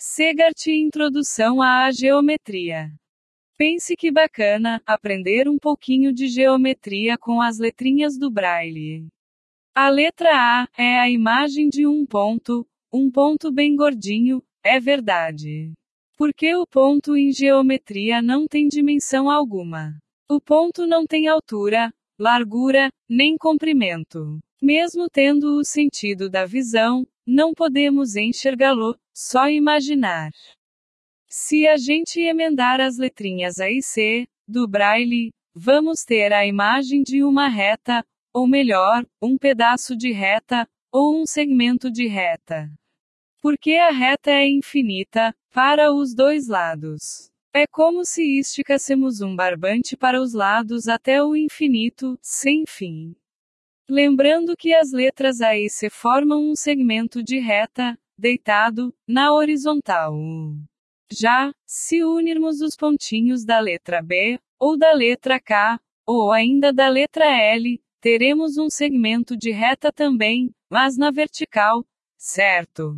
Segart Introdução à Geometria. Pense que bacana aprender um pouquinho de geometria com as letrinhas do Braille. A letra A é a imagem de um ponto, um ponto bem gordinho, é verdade. Porque o ponto em geometria não tem dimensão alguma. O ponto não tem altura, largura, nem comprimento. Mesmo tendo o sentido da visão, não podemos enxergá-lo, só imaginar. Se a gente emendar as letrinhas A e C, do Braille, vamos ter a imagem de uma reta, ou melhor, um pedaço de reta, ou um segmento de reta. Porque a reta é infinita, para os dois lados. É como se esticássemos um barbante para os lados até o infinito, sem fim. Lembrando que as letras A e C formam um segmento de reta, deitado, na horizontal. Já, se unirmos os pontinhos da letra B, ou da letra K, ou ainda da letra L, teremos um segmento de reta também, mas na vertical, certo?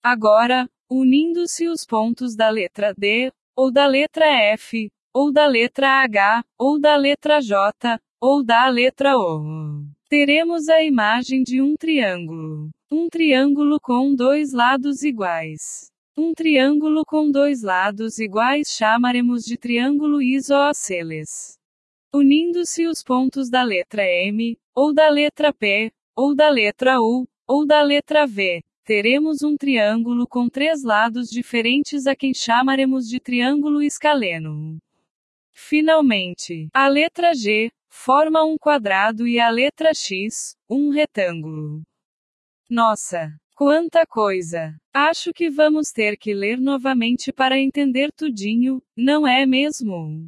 Agora, unindo-se os pontos da letra D, ou da letra F, ou da letra H, ou da letra J, ou da letra O. Teremos a imagem de um triângulo. Um triângulo com dois lados iguais. Um triângulo com dois lados iguais chamaremos de triângulo isósceles. Unindo-se os pontos da letra M, ou da letra P, ou da letra U, ou da letra V, teremos um triângulo com três lados diferentes a quem chamaremos de triângulo escaleno. Finalmente, a letra G forma um quadrado e a letra X, um retângulo. Nossa, quanta coisa! Acho que vamos ter que ler novamente para entender tudinho, não é mesmo?